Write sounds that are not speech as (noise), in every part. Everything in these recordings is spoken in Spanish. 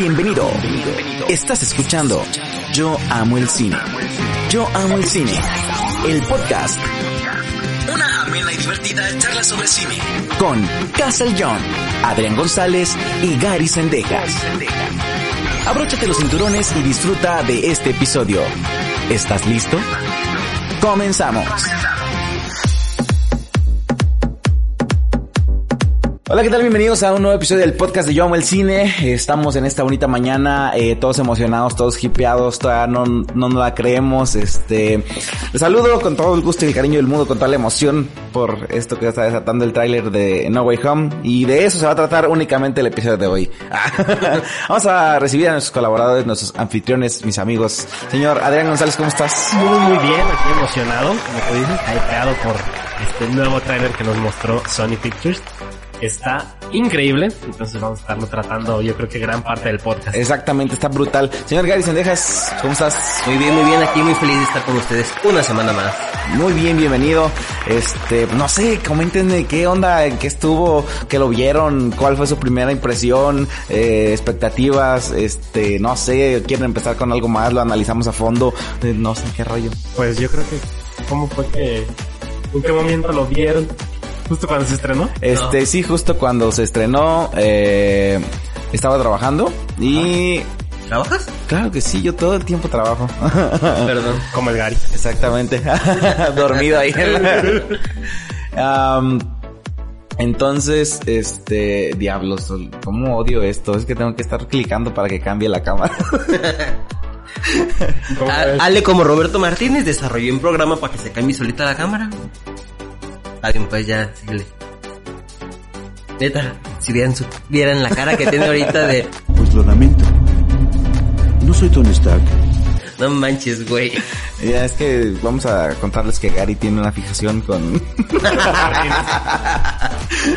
Bienvenido. Estás escuchando Yo Amo el Cine. Yo Amo el Cine. El podcast. Una amena y divertida charla sobre cine. Con Castle John, Adrián González y Gary Sendejas. Abróchate los cinturones y disfruta de este episodio. ¿Estás listo? Comenzamos. Hola, ¿qué tal? Bienvenidos a un nuevo episodio del podcast de Yo Amo el Cine. Estamos en esta bonita mañana, eh, todos emocionados, todos hipeados, todavía no, no la creemos. Este, les saludo con todo el gusto y el cariño del mundo, con toda la emoción por esto que está desatando el tráiler de No Way Home. Y de eso se va a tratar únicamente el episodio de hoy. (laughs) Vamos a recibir a nuestros colaboradores, nuestros anfitriones, mis amigos. Señor Adrián González, ¿cómo estás? Muy, muy bien, aquí emocionado, como tú dices, hipeado por este nuevo tráiler que nos mostró Sony Pictures está increíble. Entonces vamos a estarlo tratando, yo creo que gran parte del podcast. Exactamente, está brutal. Señor Gary Sendejas, ¿cómo estás? Muy bien, muy bien, aquí muy feliz de estar con ustedes una semana más. Muy bien, bienvenido. Este, no sé, coméntenme qué onda, en qué estuvo, qué lo vieron, cuál fue su primera impresión, eh, expectativas, este, no sé, quieren empezar con algo más, lo analizamos a fondo, eh, no sé qué rollo. Pues yo creo que, ¿cómo fue que, en qué momento lo vieron? ¿Justo cuando se estrenó? Este, sí, justo cuando se estrenó, eh, estaba trabajando y... ¿Trabajas? Claro que sí, yo todo el tiempo trabajo. (laughs) Perdón. Como el Gary. Exactamente. (laughs) Dormido ahí. (laughs) um, entonces, este, diablos, ¿cómo odio esto? Es que tengo que estar clicando para que cambie la cámara. Ale como Roberto Martínez desarrolló un programa para que se cambie solita la cámara. Alguien pues ya, síguele. Neta, si vieran, su, vieran la cara que tiene ahorita de... Pues lo lamento. No soy Tony Stark. No manches, güey. Ya es que vamos a contarles que Gary tiene una fijación con... (laughs)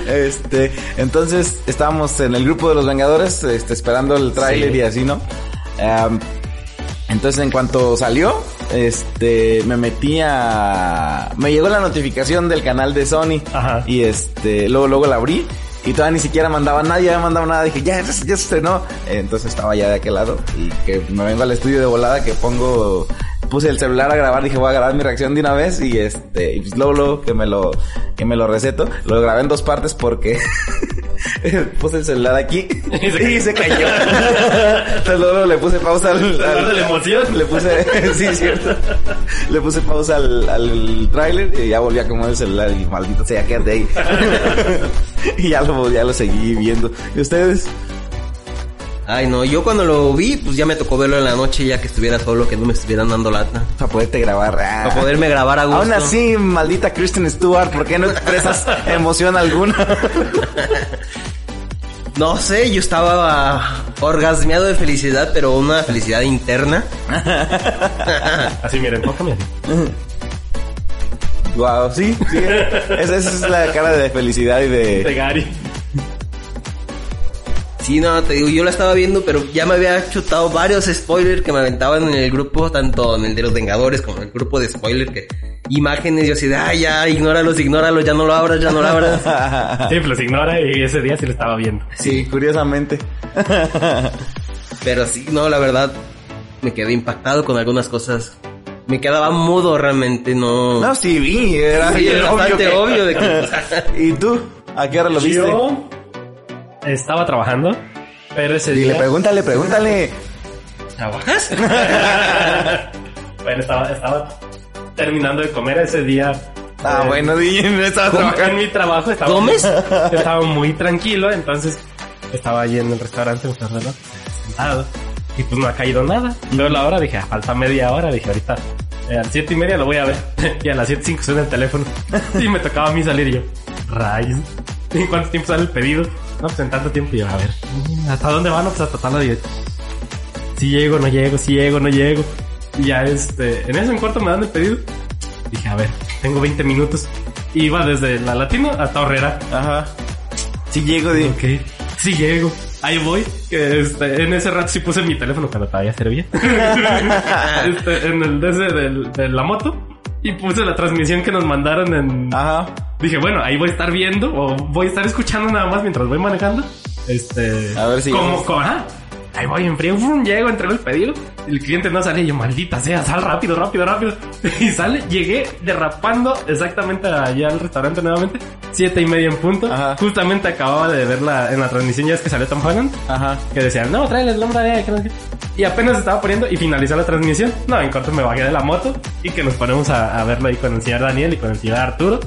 este, entonces estábamos en el grupo de los Vengadores, este, esperando el tráiler sí. y así, ¿no? Um, entonces en cuanto salió, este, me metí a... Me llegó la notificación del canal de Sony. Ajá. Y este, luego, luego la abrí. Y todavía ni siquiera mandaba nada, ya me mandaba nada. Dije, ya, ya, ya se estrenó. Entonces estaba ya de aquel lado. Y que me vengo al estudio de volada, que pongo... Puse el celular a grabar, dije voy a grabar mi reacción de una vez y este, y pues luego, luego que me lo, que me lo receto, lo grabé en dos partes porque (laughs) (laughs) puse el celular aquí y se cayó. (laughs) Entonces luego le puse pausa al, al de la emoción. Le puse, (laughs) sí, cierto. Le puse pausa al, al tráiler y ya volví a acomodar el celular y maldito sea, quédate ahí. y ya lo, ya lo seguí viendo. ¿Y ustedes? Ay, no, yo cuando lo vi, pues ya me tocó verlo en la noche ya que estuviera solo, que no me estuvieran dando lata. Para poderte grabar. Ah. Para poderme grabar a gusto. Aún así, maldita Kristen Stewart, ¿por qué no expresas (laughs) emoción alguna? (laughs) No sé, yo estaba orgasmeado de felicidad, pero una felicidad interna. (laughs) así, miren, enfócame. Wow, sí, sí. Esa, esa, es la cara de felicidad y de... De Gary. Sí, no, te digo, yo la estaba viendo, pero ya me había chutado varios spoilers que me aventaban en el grupo, tanto en el de los Vengadores como en el grupo de spoilers, que imágenes, yo así de, ay, ya, ignóralos, ignóralos, ya no lo abras, ya no lo abras. (laughs) sí, pues los ignora y ese día sí lo estaba viendo. Sí, curiosamente. pero sí, no, la verdad, me quedé impactado con algunas cosas. Me quedaba mudo realmente, no. No, sí vi, era, sí, era bastante que... obvio de que. (laughs) ¿Y tú? ¿A qué hora lo viste? Yo estaba trabajando, pero ese Dile, día... pregúntale, pregúntale. ¿Trabajas? (laughs) bueno, estaba, estaba terminando de comer ese día. Ah, eh, bueno, DJ, estaba trabajando. En mi trabajo estaba... ¿Comes? (laughs) Estaba muy tranquilo, entonces estaba allí en el restaurante, sentado. Y pues no ha caído nada. Luego la hora dije, ah, falta media hora. Dije, ahorita eh, a las siete y media lo voy a ver. (laughs) y a las siete cinco suena el teléfono. y me tocaba a mí salir y yo, rayos. ¿En cuánto tiempo sale el pedido? No, pues en tanto tiempo. Y yo, a ver, ¿hasta dónde van? Pues hasta tal hora. Si llego, no llego, si llego, no llego. Y ya este, en eso en cuarto me dan el pedido. Dije, a ver, tengo 20 minutos. Iba desde la Latino hasta Horrera. Ajá. Si llego, de... Ok. Si llego. Ahí voy. Este, en ese rato sí puse mi teléfono cuando todavía servía. (laughs) este, en el DC de la moto. Y puse la transmisión que nos mandaron en... Ajá. Dije, bueno, ahí voy a estar viendo o voy a estar escuchando nada más mientras voy manejando. Este... A ver si... Como, como, ajá. Ahí voy en frío, ¡fum! llego, entrego el pedido. El cliente no sale y yo, maldita sea, sal rápido, rápido, rápido. (laughs) Y sale, llegué derrapando exactamente allá al restaurante nuevamente. Siete y media en punto. Ajá. Justamente acababa de verla en la transmisión, ya es que salió Tom Holland. Ajá. Que decían, no, tráele el de que no. Y apenas estaba poniendo y finalizó la transmisión. No, en corto me bajé de la moto y que nos ponemos a, a verlo ahí con el señor Daniel y con el señor Arturo.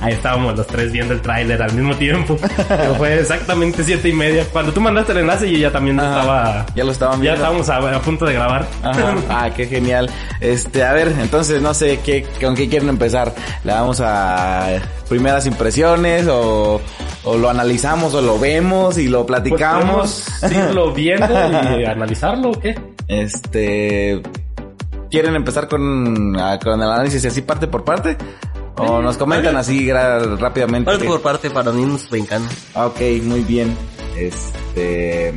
Ahí estábamos los tres viendo el tráiler al mismo tiempo. Pero fue exactamente siete y media. Cuando tú mandaste el enlace yo ya también Ajá. estaba... Ya lo estaban Ya viendo. estábamos a, a punto de grabar. Ajá. Ah, qué genial. Este, a ver, entonces no sé qué, con qué quieren empezar. Le damos a primeras impresiones o, o lo analizamos o lo vemos y lo Pues platicamos. podemos irlo viendo y (laughs) analizarlo qué. Este, ¿quieren empezar con, ah, con el análisis así parte por parte? O nos comentan así rápidamente. Parte por parte para no irnos brincando. Ah, Ok, muy bien. Este.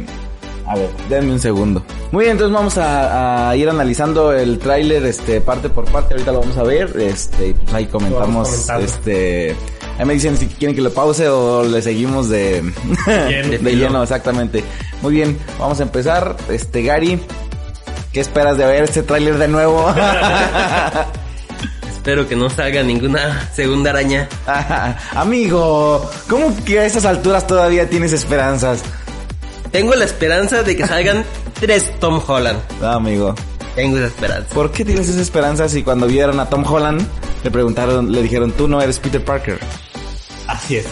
A ver, denme un segundo. Muy bien, entonces vamos a, a ir analizando el tráiler, este, parte por parte. Ahorita lo vamos a ver, este, y pues ahí comentamos, comentando. este. Ahí me dicen si quieren que lo pause o le seguimos de, (laughs) lleno. de lleno, exactamente. Muy bien, vamos a empezar. Este, Gary, ¿qué esperas de ver este tráiler de nuevo? (laughs) Espero que no salga ninguna segunda araña. (laughs) Amigo, ¿cómo que a estas alturas todavía tienes esperanzas? Tengo la esperanza de que salgan tres Tom Holland. Ah, amigo. Tengo esa esperanza. ¿Por qué tienes esa esperanza si cuando vieron a Tom Holland le preguntaron, le dijeron, tú no eres Peter Parker? Así es.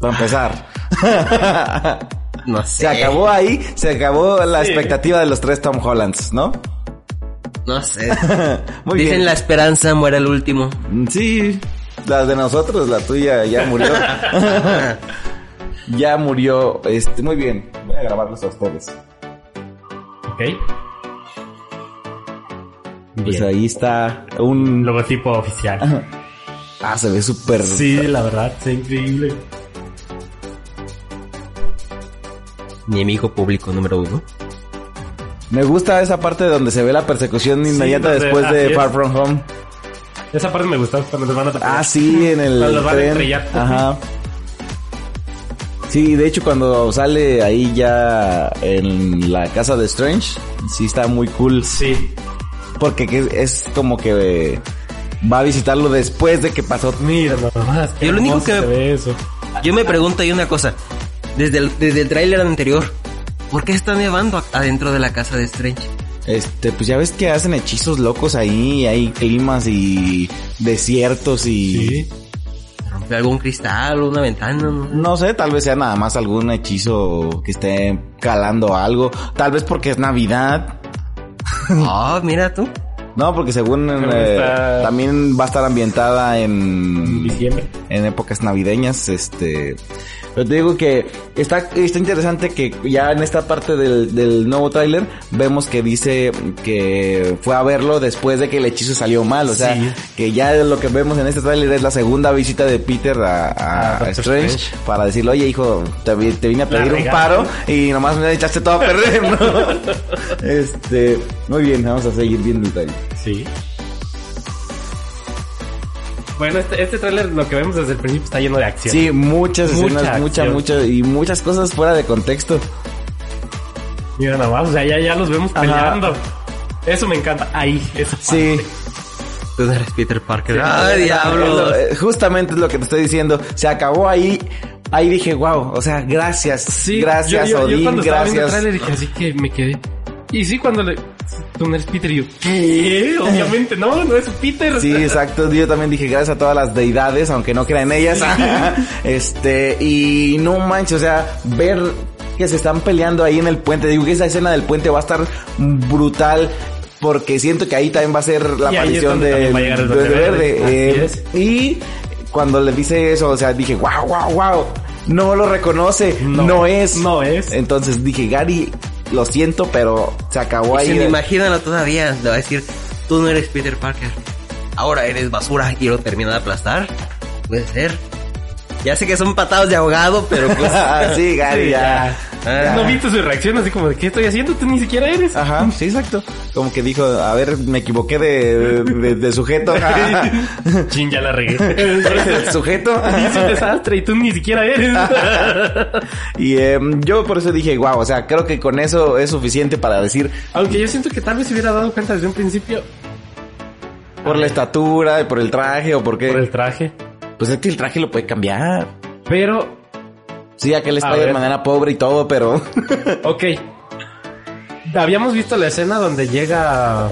Para empezar. (laughs) No sé. se acabó ahí, se acabó la Sí. expectativa de los tres Tom Hollands, ¿no? No sé. (laughs) Muy Dicen bien. la esperanza muere el último. Sí, las de nosotros, la tuya ya murió. (laughs) ya murió. Este, muy bien. Voy a grabarlos a ustedes. Ok. Pues Bien. ahí está un... Logotipo oficial. Ah, se ve súper... Sí, la verdad, es increíble. Enemigo público número uno. Me gusta esa parte donde se ve la persecución inmediata después de. Far From Home. Esa parte me gustó cuando nos van a atropellar. Ah, sí, en el Cuando los van a tren. estrellar. Ajá. Sí, de hecho cuando sale ahí ya en la casa de Strange, sí está muy cool. Sí. Porque que- es como que va a visitarlo después de que pasó. Mira nomás. Yo lo único que- eso. Yo me pregunto ahí una cosa. Desde el, desde el tráiler anterior, ¿por qué está nevando adentro de la casa de Strange? Este, pues ya ves que hacen hechizos locos ahí, hay climas y desiertos y... Sí. ¿Rompe algún cristal o una ventana? No, No sé, tal vez sea nada más algún hechizo que esté calando algo. Tal vez porque es Navidad. Ah, mira tú. No, porque según eh, está- también va a estar ambientada en Diciembre. en épocas navideñas, este, pero te digo que está está interesante que ya en esta parte del, del nuevo tráiler vemos que dice que fue a verlo después de que el hechizo salió mal, o sea, Sí. que ya lo que vemos en este tráiler es la segunda visita de Peter a, Strange, Strange. para decirle, oye hijo, te, te vine a pedir un paro y nomás me echaste todo a perder, ¿no? (laughs) este, muy bien, vamos a seguir viendo el tráiler. Sí. Bueno, este, este tráiler lo que vemos desde el principio está lleno de acción. Sí, muchas Mucha escenas, mucha, acción. mucha, y muchas cosas fuera de contexto. Mira nada más, o sea, ya, ya los vemos Ajá. peleando. Eso me encanta. Ahí, esa Sí. Tú eres Peter Parker. Sí. ¡Ah, Es diablo! lo- eh, Justamente es lo que te estoy diciendo. Se acabó ahí. Ahí dije, wow, o sea, gracias. Sí, gracias, yo, yo, yo Odín, cuando estaba viendo el gracias. tráiler dije así que me quedé. Y sí, cuando le... Tú no eres Peter y yo... ¿Qué? Obviamente no, no es Peter. Sí, exacto. Yo también dije gracias a todas las deidades, aunque no crea en ellas. (laughs) este, y no manches, o sea, ver que se están peleando ahí en el puente. Digo que esa escena del puente va a estar brutal. Porque siento que ahí también va a ser la Y aparición de, Duende Verde. Verde. Eh, y cuando le dice eso, o sea, dije, wow, wow, wow. No lo reconoce, no, No, es. no es. Entonces dije, Gary, lo siento, pero se acabó Y ahí. imagínalo todavía. Le va a decir, tú no eres Peter Parker. Ahora eres basura y lo termina de aplastar. Puede ser. Ya sé que son patados de ahogado, pero pues... (laughs) sí, Gary, ya. Ah. ¿No viste su reacción así como de qué estoy haciendo? Tú ni siquiera eres. Ajá, sí, exacto. Como que dijo, a ver, me equivoqué de, de, de sujeto. (laughs) (laughs) Chin, ya la regué. sujeto. Hice un desastre y tú ni siquiera eres. y eh, yo por eso dije, wow, o sea, creo que con eso es suficiente para decir, Aunque yo siento que tal vez se hubiera dado cuenta desde un principio por la estatura, por el traje o por qué. por el traje. Pues es que el traje lo puede cambiar. Pero, Sí, aquel A Spider-Man ver. era pobre y todo, pero... (laughs) ok. Habíamos visto la escena donde llega...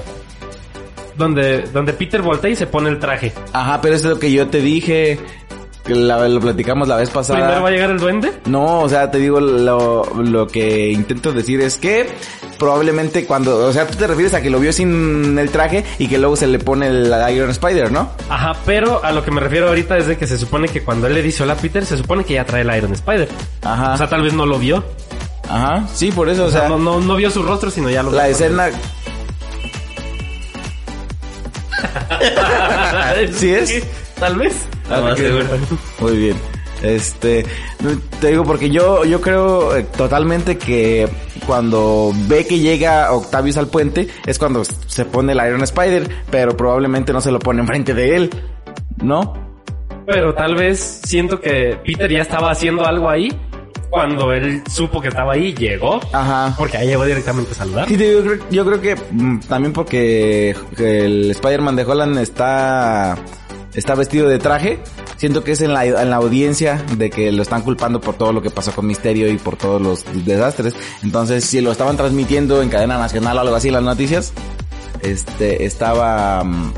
Donde, donde Peter voltea y se pone el traje. Ajá, pero eso es lo que yo te dije. Que la- lo platicamos la vez pasada. Primero va a llegar el duende. No, o sea, te digo, lo, lo que intento decir es que probablemente cuando, o sea, tú te refieres a que lo vio sin el traje y que luego se le pone el Iron Spider, ¿no? Ajá, pero a lo que me refiero ahorita es de que se supone que cuando él le dice hola Peter, se supone que ya trae el Iron Spider. Ajá. O sea, tal vez no lo vio. Ajá, sí, por eso, O sea, o sea, no, no, no vio su rostro, sino ya lo la escena, (laughs) (laughs) ¿Sí es? (laughs) Tal vez. Ah, seguro. (laughs) Muy bien. Este, te digo porque yo, yo creo eh, totalmente que cuando ve que llega Octavius al puente es cuando se pone el Iron Spider, pero probablemente no se lo pone enfrente de él, ¿no? Pero tal vez siento que Peter ya estaba haciendo algo ahí cuando él supo que estaba ahí, llegó. Ajá. Porque ahí llegó directamente a saludar. Sí, yo creo, yo creo que mm, también porque el Spider-Man de Holland está, está vestido de traje. Siento que es en la, en la audiencia de que lo están culpando por todo lo que pasó con Misterio y por todos los desastres. Entonces, si lo estaban transmitiendo en cadena nacional o algo así en las noticias, este, estaba, mm,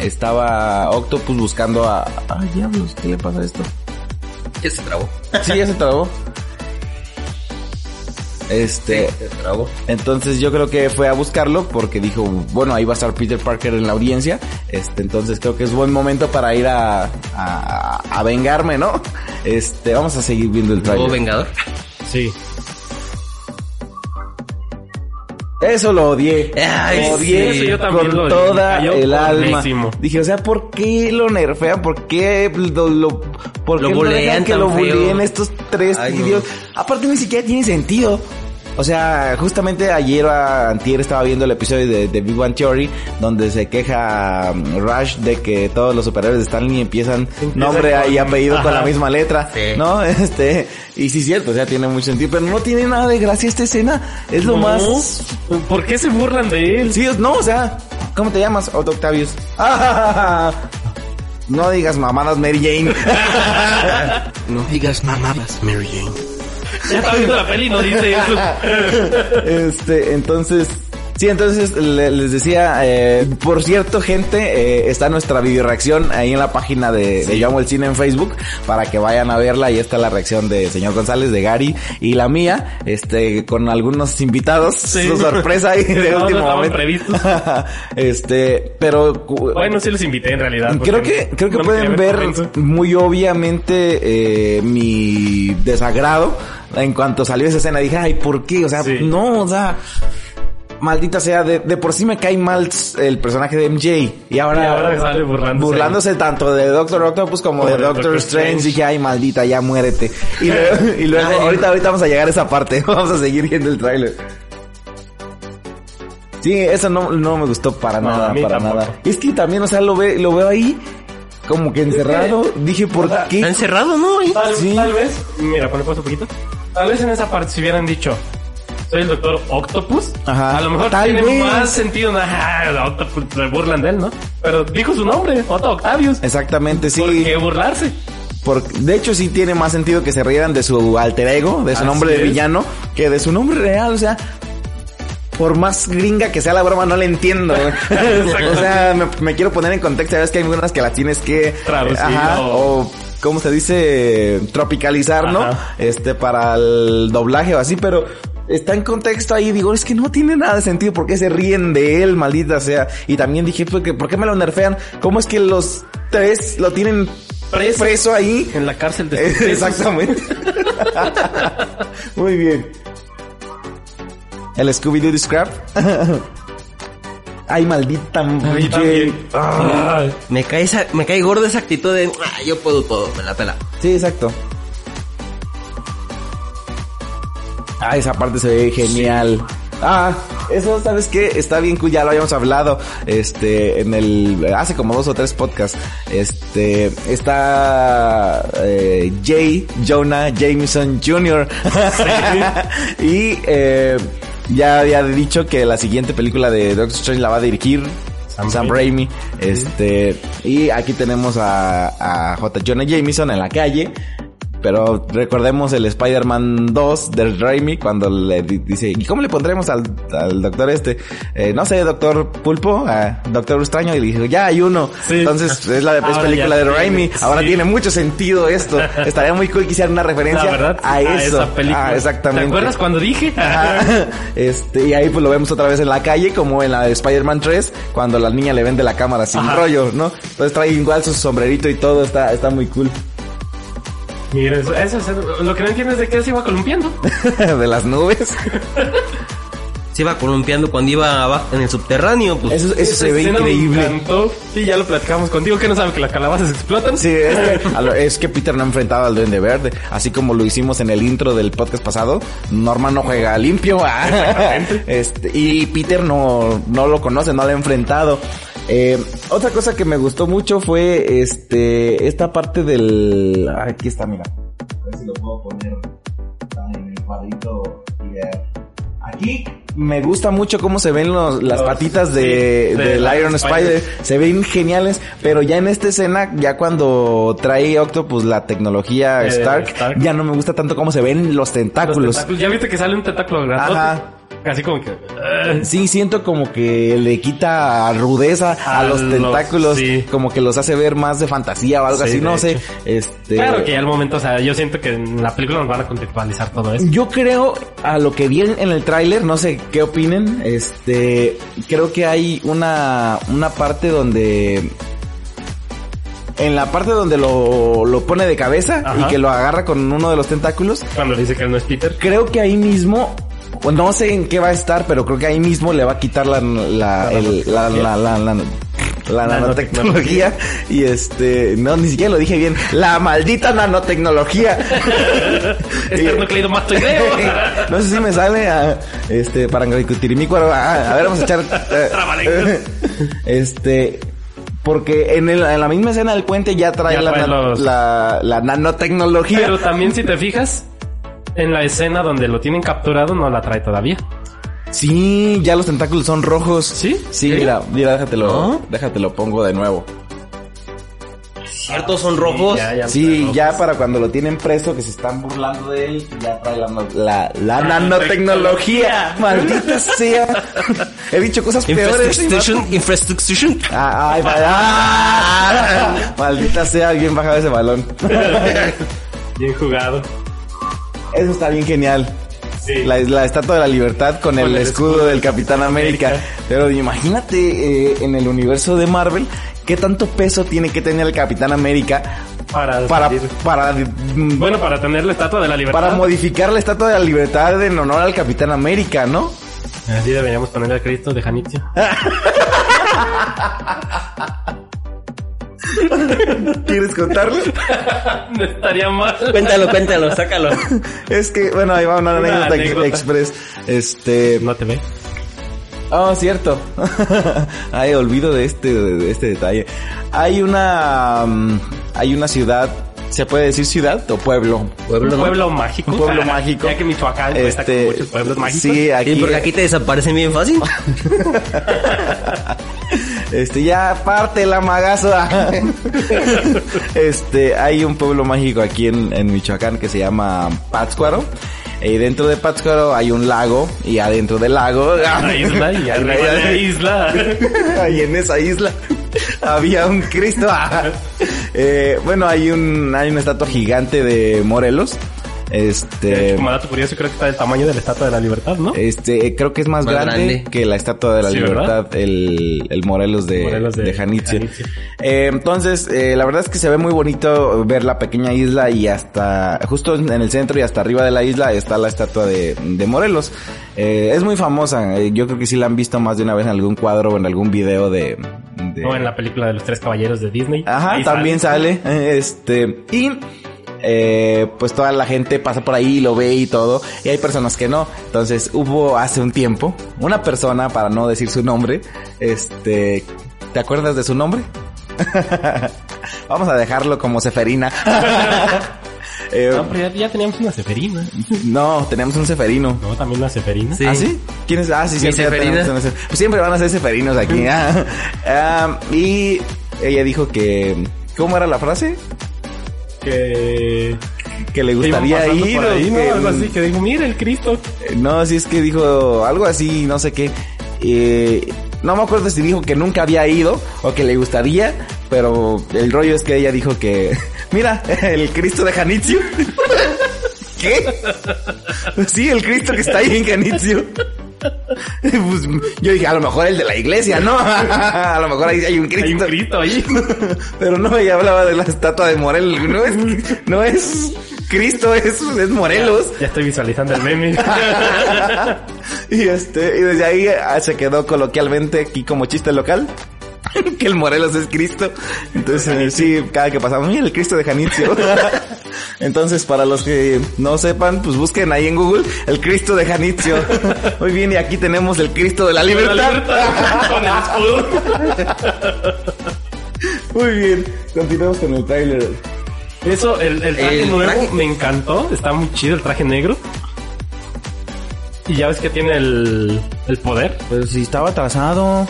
estaba Octopus buscando a, ay diablos, ¿qué le pasa a esto? Ya se trabó. Sí, ya se trabó. (laughs) Este, trabó. entonces yo creo que fue a buscarlo porque dijo, bueno, ahí va a estar Peter Parker en la audiencia. Este, entonces creo que es buen momento para ir a, a, a vengarme, ¿no? Este, vamos a seguir viendo el ¿Nuevo trailer. Vengador? Sí. Eso lo odié. Ay, lo odié sí, yo también con lo odié. toda Cayó el alma. Dije, o sea, ¿por qué lo nerfean? ¿Por qué lo, lo, por Lo qué no dejan que lo feo? buleen estos tres Ay, no. Aparte ni siquiera tiene sentido. O sea, justamente ayer o antier estaba viendo el episodio de, de Big One Theory donde se queja um, Rush de que todos los superhéroes de Stanley empiezan nombre con- y apellido con la misma letra, Sí. ¿no? (laughs) Este, y sí es cierto, o sea, tiene mucho sentido, pero no tiene nada de gracia esta escena. Es lo No. más ¿Por qué se burlan de él? Sí, no, o sea, ¿cómo te llamas? Otto Octavius. (laughs) No digas mamadas Mary Jane. (laughs) No digas mamadas, Mary Jane. Ya está viendo la peli y no dice eso. (laughs) este, entonces, sí, entonces le- les decía, eh, por cierto, gente, eh, está nuestra video reacción ahí en la página de, de Yo Amo el Cine en Facebook para que vayan a verla. Ahí está la reacción de señor González, de Gary y la mía, este, con algunos invitados. Sí. Su sorpresa ahí (laughs) de No, no último estaban momento. previstos. (laughs) este, pero Bueno, sí los invité en realidad. Creo que, creo que no pueden ver eso. muy obviamente eh, mi desagrado en cuanto salió esa escena. Dije, ay, ¿por qué? O sea, Sí. no, o sea, maldita sea, de, de por sí me cae mal el personaje de MJ. Y ahora, Y ahora sale burlándose. burlándose tanto de Doctor Octopus como, Como de de Doctor, Doctor Strange. Strange. Dije, ay, maldita, ya muérete. Y luego, y luego Ay. ahorita, ahorita vamos a llegar a esa parte. (laughs) Vamos a seguir viendo el tráiler. Sí, eso no, no me gustó para No, nada, para tampoco. nada. Es que también, o sea, lo, ve, lo veo ahí como que encerrado. Dije, ¿por o sea, ¿Está qué? encerrado, no? Tal, Sí. tal vez, mira, pone pausa un poquito. Tal vez en esa parte si hubieran dicho, soy el doctor Octopus. Ajá. A lo mejor Tal tiene vez. más sentido. Nah, Octopus, se burlan de él, ¿no? Pero dijo su nombre, Otto Octavius. Exactamente, sí. ¿Por qué burlarse? Por- de hecho, sí tiene más sentido que se rieran de su alter ego, de su Así nombre de es. villano, que de su nombre real. O sea, por más gringa que sea la broma, no la entiendo. (laughs) o sea, me, me quiero poner en contexto. Sabes que hay unas que las tienes que Traducir Ajá, o ¿cómo se dice? Tropicalizar, ¿no? Ajá. Este, para el doblaje o así, pero está en contexto ahí. Digo, es que no tiene nada de sentido. ¿Por qué se ríen de él, maldita sea? Y también dije, pues, que, ¿por qué me lo nerfean? ¿Cómo es que los tres lo tienen Preso. preso ahí? En la cárcel de (laughs) Exactamente. (laughs) Muy bien. El Scooby-Doo Scrap. (laughs) Ay, maldita. Ah. Me cae, esa, me cae gorda esa actitud de, "Ah, yo puedo todo, me la pela. Sí, exacto. Ah, esa parte se ve genial. Ah, eso, ¿sabes qué? Está bien cool, ya lo habíamos hablado, este, en el, hace como dos o tres podcasts, este, está, eh, Jay, Jonah Jameson Jr. (laughs) y, eh, ya había dicho que la siguiente película de Doctor Strange la va a dirigir Sam, Sam Raimi. Este, y aquí tenemos a, a J. Jonah Jameson en la calle. Pero recordemos el Spider-Man 2 del Raimi cuando le di- dice, ¿y cómo le pondremos al, al doctor este? Eh, no sé, doctor Pulpo, a doctor extraño, y le dijo, ya hay uno. Sí. Entonces es la es película de Raimi. Ahora tiene mucho sentido esto. Estaría muy cool que hicieran una referencia verdad, a eso. esa película. Ah, exactamente. ¿Te acuerdas cuando dije? Ajá. (laughs) Este, y ahí pues lo vemos otra vez en la calle, como en la de Spider-Man 3, cuando la niña le vende la cámara sin Ajá. rollo, ¿no? Entonces trae igual su sombrerito y todo, está, está muy cool. Mira, eso, eso es lo que no entiendo es de qué se iba columpiando. (laughs) de las nubes. (laughs) Se iba columpiando cuando iba abajo en el subterráneo, pues. Eso, se ve Me increíble. encantó. Sí, ya lo platicamos contigo, que no sabe que las calabazas explotan. Sí, que, (laughs) es que Peter no ha enfrentado al Duende Verde, así como lo hicimos en el intro del podcast pasado. Norman no juega limpio, ah. este, y Peter no, no lo conoce, no lo ha enfrentado. Eh, otra cosa que me gustó mucho fue este esta parte del ah, aquí está, mira. A ver si lo puedo poner en el cuadrito. Aquí me gusta mucho cómo se ven los, las Los- patitas de, sí, del del Iron Spider. Spider. Se ven geniales, pero ya en esta escena, ya cuando trae Octopus la tecnología Eh, Stark, Stark. ya no me gusta tanto cómo se ven los Los tentáculos. tentáculos. Ya viste que sale un tentáculo grandote. Ajá. (laughs) Así como que. eh, Sí, siento como que le quita rudeza a, A los los- tentáculos, sí. como que los hace ver más de fantasía o algo Sí, así, no sé. Este, Claro que al momento, o sea, yo siento que en la película nos van a contextualizar todo eso. Yo creo, a lo que vi en el tráiler, no sé qué opinen, este, creo que hay una, una parte donde, en la parte donde lo, lo pone de cabeza y que lo agarra con uno de los tentáculos, Cuando dice que él no es Peter. creo que ahí mismo, no sé en qué va a estar, pero creo que ahí mismo le va a quitar la, la, el- la, la, la, la- la nanotecnología y este, no, ni siquiera lo dije bien, la maldita nanotecnología. (laughs) Esternocleidomastoideo. (laughs) no sé si me sale a, este, parangaricutirimícuaro. A, a ver, vamos a echar. eh, (laughs) este, porque en, el- en la misma escena del puente ya trae, Ya la, trae na- los- la, la nanotecnología. Pero también si te fijas, en la escena donde lo tienen capturado no la trae todavía. Sí, ya los tentáculos son rojos. ¿Sí? Sí, mira, mira, déjatelo, ¿No? déjatelo pongo de nuevo. Ciertos son rojos. Ya, ya Sí, ya para cuando lo tienen preso, que se están burlando de él, ya trae la, la, la nanotecnología. Maldita (laughs) sea. He dicho cosas peores. Infrastructure, infrastructure. Ah, ay, vaya. Ah, maldita sea, bien bajado ese balón. (laughs) Bien jugado. Eso está bien genial. Sí. La, la estatua de la libertad con, el, el escudo, escudo del Capitán América. América. Pero imagínate eh, en el universo de Marvel, ¿qué tanto peso tiene que tener el Capitán América Para, para, para, mm, Bueno, para tener la estatua de la libertad. para modificar la estatua de la libertad en honor al Capitán América, ¿no? Así deberíamos ponerle a Cristo de Janitzio. (laughs) (laughs) ¿Quieres contarlo? no estaría mal. Cuéntalo, cuéntalo, sácalo. (laughs) es que, bueno, ahí va una, Una anécdota, anécdota. express. Este, No te ve. Oh, cierto. (laughs) Ay, olvido de este, de este detalle. Hay una, mm, hay una ciudad, ¿se puede decir ciudad o pueblo? Pueblo, Un pueblo mágico. Un pueblo mágico. Ya que Michoacán cuenta con Este, muchos pueblos mágicos. sí, aquí, Sí, porque aquí te desaparecen bien fácil. Este, ya parte la magazo. (laughs) este, hay un pueblo mágico aquí en, en Michoacán que se llama Pátzcuaro. Y dentro de Pátzcuaro hay un lago y adentro del lago (laughs) La isla y arriba de la isla. Ahí en esa isla había un Cristo. (laughs) Eh, bueno, hay un hay una estatua gigante de Morelos Este, hecho, como dato curioso, creo que está del tamaño de la Estatua de la Libertad, ¿no? este, creo que es más, Más grande, grande. que la Estatua de la. Libertad, el, el Morelos de, Morelos de de Janitzio. Janitzio. Eh, entonces, eh, la verdad es que se ve muy bonito ver la pequeña isla y hasta, justo en el centro y hasta arriba de la isla está la estatua de, de Morelos. Eh, es muy famosa, eh, yo creo que sí la han visto más de una vez en algún cuadro o en algún video de... de- O en la película de los tres caballeros de Disney. Ajá, Ahí también sale. eh, (laughs) Este, y eh, pues toda la gente pasa por ahí, lo ve y todo, y hay personas que no. Entonces hubo hace un tiempo una persona, para no decir su nombre, este, ¿te acuerdas de su nombre? (laughs) Vamos a dejarlo como Seferina. (laughs) Eh, No, pero ya, ya teníamos una Seferina. no, tenemos un Seferino. No, también una Seferina. Sí. ¿Ah, sí? ¿Quién es? Ah, sí, sí. Pues siempre van a ser Seferinos aquí. (laughs) ah. Ah, y ella dijo que... ¿Cómo era la frase? Que... Que le gustaría ir. o ahí, ¿no? que- Algo así, que digo, mira el Cristo. No, si es que dijo algo así, no sé qué. Eh, no me acuerdo si dijo que nunca había ido o que le gustaría, pero el rollo es que ella dijo que, (laughs) mira, el Cristo de Janitzio. (laughs) ¿Qué? Sí, el Cristo que está ahí en Janitzio. (laughs) Pues, yo dije, a lo mejor el de la iglesia, ¿no? (laughs) A lo mejor ahí hay un Hay un Cristo. Cristo ahí. (laughs) Pero no, ella hablaba de la estatua de Morelos. No es, no es Cristo, es, es Morelos. Ya estoy visualizando el meme. y este, y desde ahí ah, se quedó coloquialmente aquí como chiste local. (laughs) que el Morelos es Cristo. Entonces, eh, sí, cada que pasamos, mira el Cristo de Janitzio. (laughs) Entonces, para los que no sepan, pues busquen ahí en Google el Cristo de Janitzio. (laughs) Muy bien, y aquí tenemos el Cristo de la Libertad. La libertad con el escudo. Muy bien, continuamos con el tráiler. Eso, el, el traje El nuevo traje- me encantó. Está muy chido el traje negro. Y ya ves que tiene el, el poder. Pero si estaba atrasado.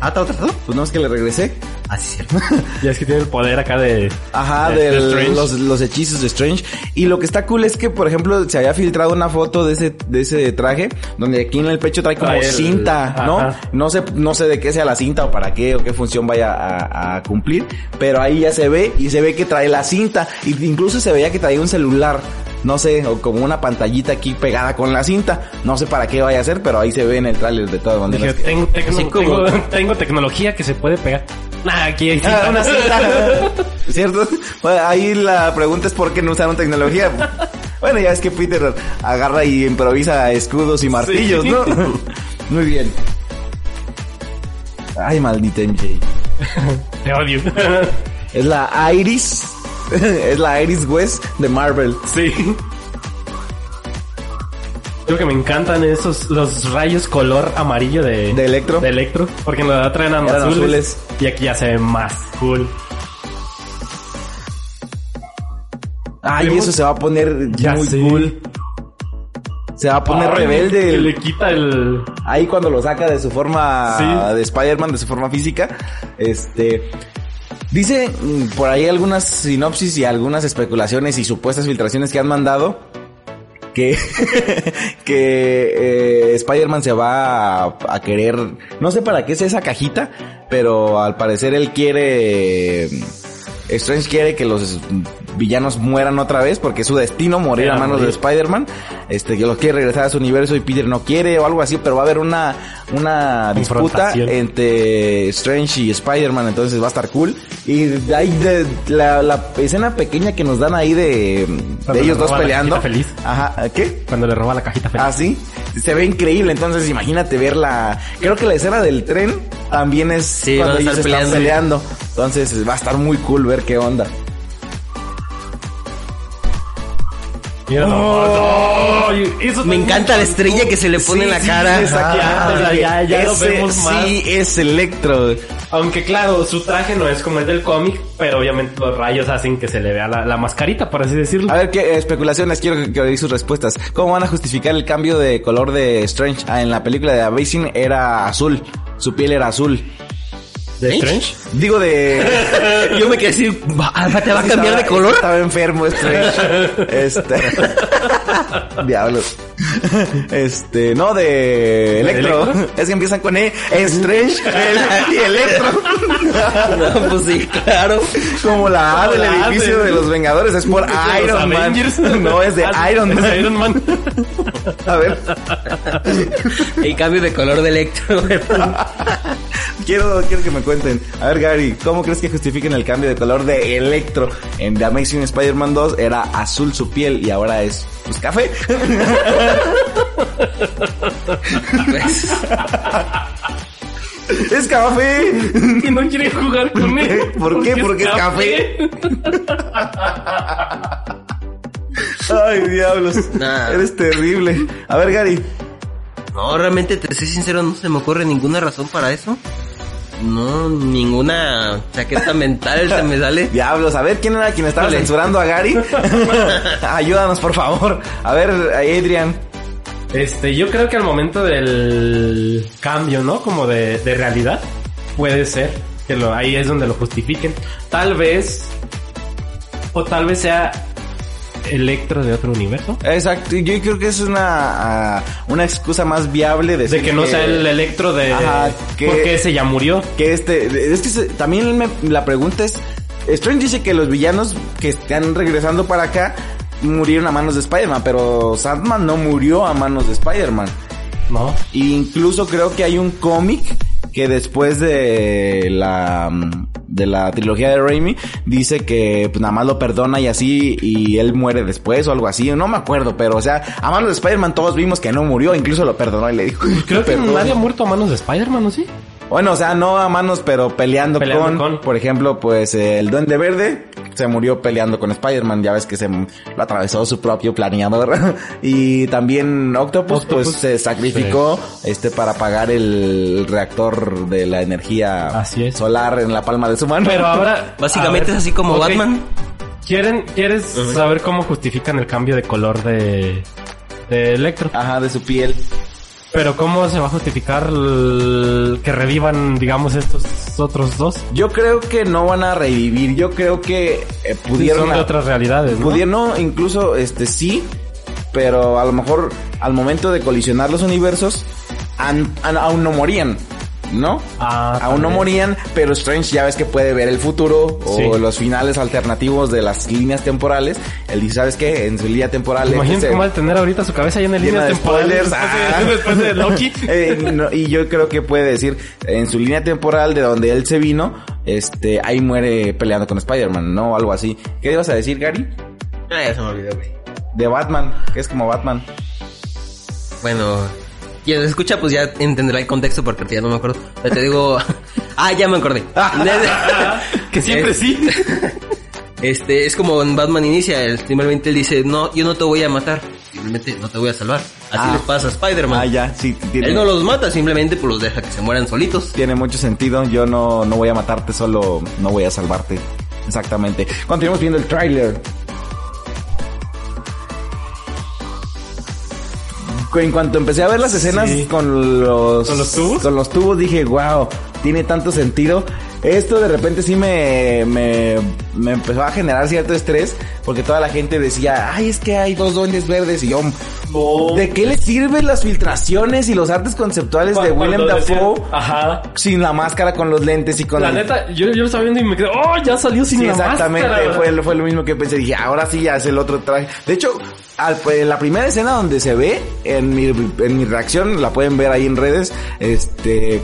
¿Ah, está atrasado? Pues no es que le regresé. Ah, sí, cierto. (laughs) Ya es que tiene el poder acá de... Ajá, de- los, los hechizos de Strange. Y lo que está cool es que, por ejemplo, se había filtrado una foto de ese, de ese traje, donde aquí en el pecho trae como Trae el- cinta, ¿no? ajá. No sé, no sé de qué sea la cinta o para qué o qué función vaya a, a cumplir, pero ahí ya se ve y se ve que trae la cinta. Y incluso se veía que traía un celular. No sé, o como una pantallita aquí pegada con la cinta. No sé para qué vaya a ser, pero ahí se ve en el tráiler de todas Dije, maneras. que- tengo, tecno- así como- tengo, (laughs) tengo tecnología que se puede pegar. Nah, aquí hay Ah, una cinta. (laughs) ¿Cierto? Bueno, ahí la pregunta es por qué no usaron tecnología. Bueno, ya es que Peter agarra y improvisa escudos y martillos, Sí. ¿no? (laughs) Muy bien. Ay, maldita MJ. Te odio. Es la Iris. (laughs) Es la Iris West de Marvel. sí. Creo que me encantan esos, los rayos color amarillo de... De Electro. De Electro. Porque en la verdad traen azules, azules. Y aquí ya se ve más cool. Ay, Vemos- eso se va a poner Ya muy sé. cool. Se va a poner Ay, rebelde. que le quita el... Ahí cuando lo saca de su forma Sí. de Spider-Man, de su forma física, este... Dice mm, por ahí algunas sinopsis y algunas especulaciones y supuestas filtraciones que han mandado que, (laughs) que eh, Spider-Man se va a, a querer... No sé para qué es esa cajita, pero al parecer él quiere... Strange quiere que los villanos mueran otra vez porque es su destino morir a manos de. Spider-Man. Este, que los quiere regresar a su universo y Peter no quiere o algo así, pero va a haber una, una disputa entre Strange y Spider-Man, entonces va a estar cool. Y ahí de la, la escena pequeña que nos dan ahí de, de ellos dos la peleando. feliz. Ajá, ¿qué? Cuando le roba la cajita feliz. Ah, sí. Se ve increíble, entonces imagínate verla. Creo que la escena del tren también es Sí, cuando ellos están peleando. Entonces va a estar muy cool ver qué onda. Mira, no, Me encanta la estrella que se le pone en la Sí, cara. Ah, ya, ya lo Ese vemos más. Sí, es Electro. Aunque claro, su traje no es como el del cómic, pero obviamente los rayos hacen que se le vea la, la mascarita, por así decirlo. A ver, qué eh, especulaciones, quiero que, que oír sus respuestas. ¿Cómo van a justificar el cambio de color de Strange? Ah, en la película de Amazing era azul, su piel era azul. ¿De ¿Eh? Strange? Digo de... (laughs) Yo me quedé así, ¿va- Alfa te va a cambiar Estaba- de color? Estaba enfermo Strange. (laughs) Este. (laughs) Diablos. Este, no, de Electro. Electro? Es que empiezan con E. Strange el- y Electro. No, pues sí, claro. Como la A del la A edificio de- de los Vengadores. Es por Iron Man. Avengers. No, es de Ah, Iron Man. Iron Man. A ver. El cambio de color de Electro. Quiero, quiero que me cuenten. A ver, Gary, ¿cómo crees que justifiquen el cambio de color de Electro? En The Amazing Spider-Man 2 era azul su piel y ahora es, pues, café. (laughs) ¡Es café! Y no quiere jugar con él. ¿Por qué? Porque es Ay, diablos. Nah. Eres terrible. A ver, Gary. no, realmente, te soy sincero, no se me ocurre ninguna razón para eso. No, ninguna chaqueta mental se me sale. (laughs) Diablos, a ver, ¿quién era quien estaba censurando a Gary? (laughs) Ayúdanos, por favor. A ver, Adrian. Este, yo creo que al momento del cambio, ¿no? Como de, de realidad, puede ser que lo, ahí es donde lo justifiquen. Tal vez, o tal vez sea Electro de otro universo. Exacto, yo creo que es una, ah, una excusa más viable de De que no sea el Electro de... Ajá, que- Porque ese ya murió. que este es que también me- la pregunta es Strange dice que los villanos que están regresando para acá murieron a manos de Spider-Man, pero Sandman no murió a manos de Spider-Man. ¿No? E incluso creo que hay un cómic que después de la de la trilogía de Raimi dice que pues, nada más lo perdona y así y él muere después o algo así, no me acuerdo, pero o sea, a manos de Spider-Man todos vimos que no murió, incluso lo perdonó y le dijo, Creo que "Perdón". nadie ha muerto a manos de Spider-Man, ¿no? Sí. Bueno, o sea, no a manos, pero peleando, Peleando con, con. por ejemplo, pues el Duende Verde se murió peleando con Spider-Man, ya ves que se lo atravesó su propio planeador. (laughs) y también Octopus, Octopus. pues se sacrificó este para pagar el reactor de la energía Así es. solar en la palma de su mano. Pero ahora... (laughs) Básicamente ver, es así como. Batman. ¿Quieren, ¿Quieres saber cómo justifican el cambio de color de, de Electro? Ajá, de su piel. Pero ¿cómo se va a justificar el- que revivan, digamos, estos otros dos? Yo creo que no van a revivir, yo creo que eh, pudieron... Son de otras realidades, ¿no? Pudieron, incluso, este, sí, pero a lo mejor al momento de colisionar los universos, an- an- aún no morían, ¿no? Ah, aún no morían, pero Strange ya ves que puede ver el futuro o Sí. los finales alternativos de las líneas temporales. Él dice, ¿sabes qué? En su línea temporal... Imagínate este, cómo va a tener ahorita su cabeza llena de líneas de temporales Ah. de, después de Loki. (laughs) Eh, no, y yo creo que puede decir, en su línea temporal de donde él se vino, este, ahí muere peleando con Spider-Man, ¿no? O algo así. ¿Qué ibas a decir, Gary? Ah, ya se me olvidó, güey. De Batman, que es como Batman. Bueno, quien lo escucha pues ya entenderá el contexto porque ya no me acuerdo. Pero te digo... (laughs) ah, ya me acordé. (laughs) que siempre Es- sí. (laughs) Este, es como en Batman Inicia, simplemente él dice, no, yo no te voy a matar, simplemente no te voy a salvar. Así Ah. les pasa a Spider-Man. Ah, ya, sí, tiene, Él no los mata, simplemente pues los deja que se mueran solitos. tiene mucho sentido. Yo no, no voy a matarte, solo no voy a salvarte. Exactamente. Continuamos viendo el tráiler. En cuanto empecé a ver las escenas Sí. con los... ¿Con los tubos? Con los tubos dije, wow, tiene tanto sentido. Esto de repente sí me, me, me empezó a generar cierto estrés porque toda la gente decía, ay, es que hay dos duendes verdes y yo... ¿De qué le sirven las filtraciones y los artes conceptuales de decían- Dafoe Ajá. sin la máscara, con los lentes y con La el- neta, yo, yo lo estaba viendo y me quedé, oh, ya salió sin Sí, la exactamente, máscara. fue, fue lo mismo que pensé. Dije, ahora sí ya es el otro traje. De hecho, al, pues, en la primera escena donde se ve, en mi, en mi reacción, la pueden ver ahí en redes, este...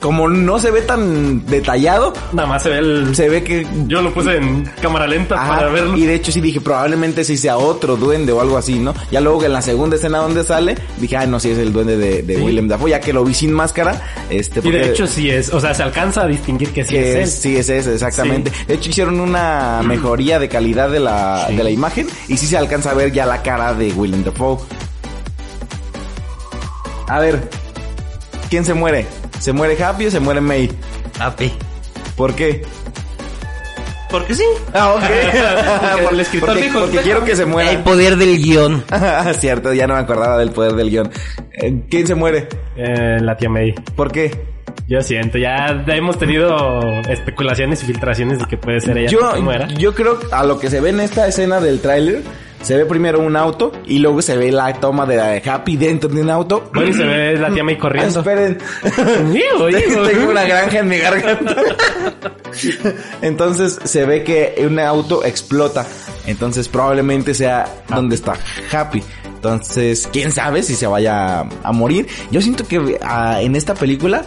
Como no se ve tan detallado, Nada más se ve el... se ve que... Yo lo puse en cámara lenta Ajá, para verlo. y de hecho sí dije, probablemente sí sea otro duende o algo así, ¿no? Ya luego que en la segunda escena donde sale, dije, ay, no, sí es el duende de, de Sí. Willem Dafoe, ya que lo vi sin máscara, este... Y de hecho sí es, o sea, se alcanza a distinguir que sí que es él. sí es ese, exactamente. De hecho hicieron una (clears throat) mejoría de calidad de la, Sí. de la imagen y sí se alcanza a ver ya la cara de Willem Dafoe. A ver, ¿quién se muere? ¿Se muere Happy o se muere May? Ape. ¿Por qué? Porque sí. Ah, ok. (laughs) Porque el escritor porque, dijo, porque quiero que se El muera. poder del guion. (laughs) Cierto, ya no me acordaba del poder del guion. Eh, ¿Quién se muere? Eh, la tía May. ¿Por qué? Yo siento, ya hemos tenido especulaciones y filtraciones de que puede ser ella Yo, que muera. yo creo a lo que se ve en esta escena del tráiler, se ve primero un auto y luego se ve la toma de Happy dentro de un auto. Bueno, y se ve la tía May Ah, corriendo. esperen. (laughs) Tengo una granja en mi garganta. (laughs) Entonces se ve que un auto explota. Entonces probablemente sea donde está Happy. Entonces, quién sabe si se vaya a, a morir. Yo siento que ah, en esta película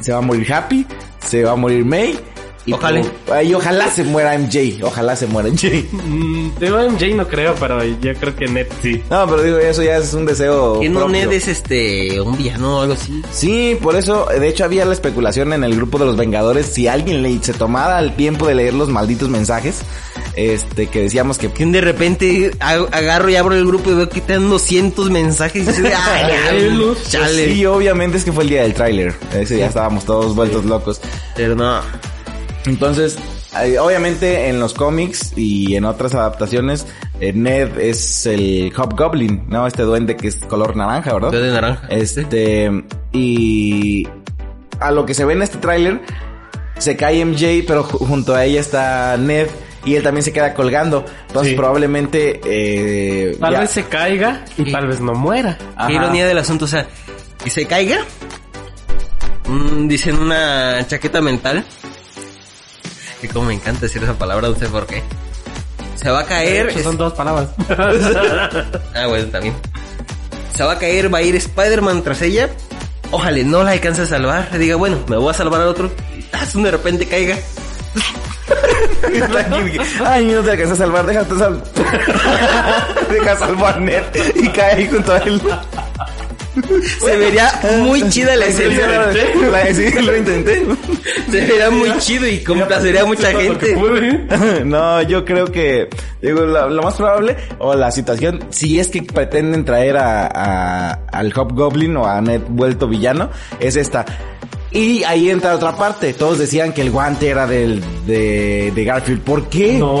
se va a morir Happy, se va a morir May. Y Ojalá. ay, ojalá se muera MJ. Ojalá se muera MJ. Mm, Digo, MJ no creo, pero yo creo que Ned sí. No, pero digo, eso ya es un deseo. Que no. Ned es este un villano o algo así. Sí, por eso, de hecho había la especulación en el grupo de los Vengadores, si alguien le, se tomara el tiempo de leer los malditos mensajes, este, que decíamos que... Que de repente ag- agarro y abro el grupo y veo que te dan 200 mensajes y dice, ay, (laughs) chale. Sí, obviamente es que fue el día del tráiler, ese día estábamos todos vueltos locos. Pero no. Entonces, eh, obviamente en los cómics y en otras adaptaciones, eh, Ned es el Hobgoblin, ¿no? Este duende que es color naranja, ¿verdad? Verde naranja. Este, y a lo que se ve en este tráiler, se cae MJ, pero ju- junto a ella está Ned y él también se queda colgando. Entonces Sí. probablemente... Eh, Tal ya- vez se caiga y tal vez no muera. Ajá. Qué ironía del asunto, o sea, que se caiga. Mm, dicen una chaqueta mental. Que como me encanta decir esa palabra, no sé por qué. Se va a caer. Hecho, son dos palabras. (laughs) Ah, bueno, también. Se va a caer, va a ir Spider-Man tras ella. Ojalá no la alcance a salvar. Le diga, bueno, me voy a salvar al otro. Y ¡tas! de repente caiga. (laughs) Ay, no te alcanzas a salvar, déjate salvar. (laughs) Deja salvar a Ned y cae ahí junto a él. Se vería muy chida la escena. (laughs) La- lo intenté. Se vería muy chido y complacería a mucha gente. (laughs) No, yo creo que, digo, lo, lo más probable, o la situación, si es que pretenden traer a, a- al Hobgoblin o a Ned vuelto villano, es esta. Y ahí entra otra parte. Todos decían que el guante era del, de, de Garfield. ¿Por qué? No,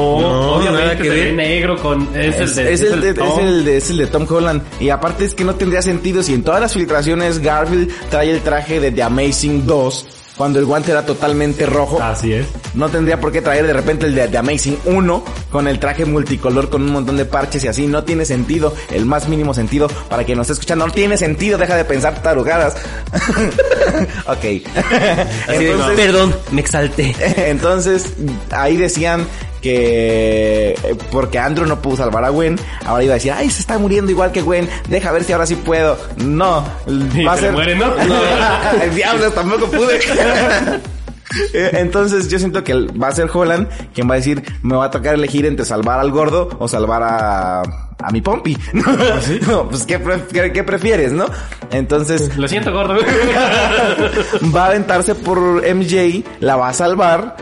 obviamente que se ve ver. negro con... Es, Es, el de... es el de, Tom. es el de- es el de Tom Holland. Y aparte es que no tendría sentido si en todas las filtraciones Garfield trae el traje de The Amazing 2 cuando el guante era totalmente rojo. Así es. No tendría por qué traer de repente el de The Amazing 1 con el traje multicolor con un montón de parches y así. No tiene sentido, el más mínimo sentido para quien nos esté escuchando. No tiene sentido, deja de pensar tarugadas. (laughs) ok. (laughs) De, Entonces, perdón, me exalté. (laughs) entonces, ahí decían que eh, porque Andrew no pudo salvar a Gwen, ahora iba a decir, ay, se está muriendo igual que Gwen, deja ver si ahora sí puedo. No, va a se ser... muere, ¿no? (laughs) El diablo, tampoco pude. (laughs) Eh, Entonces yo siento que va a ser Holland quien va a decir, me va a tocar elegir entre salvar al gordo o salvar a, a mi Pompi. (laughs) No, pues ¿qué, pre- qué- qué prefieres, ¿no? Entonces Lo siento, gordo. va a aventarse por MJ, la va a salvar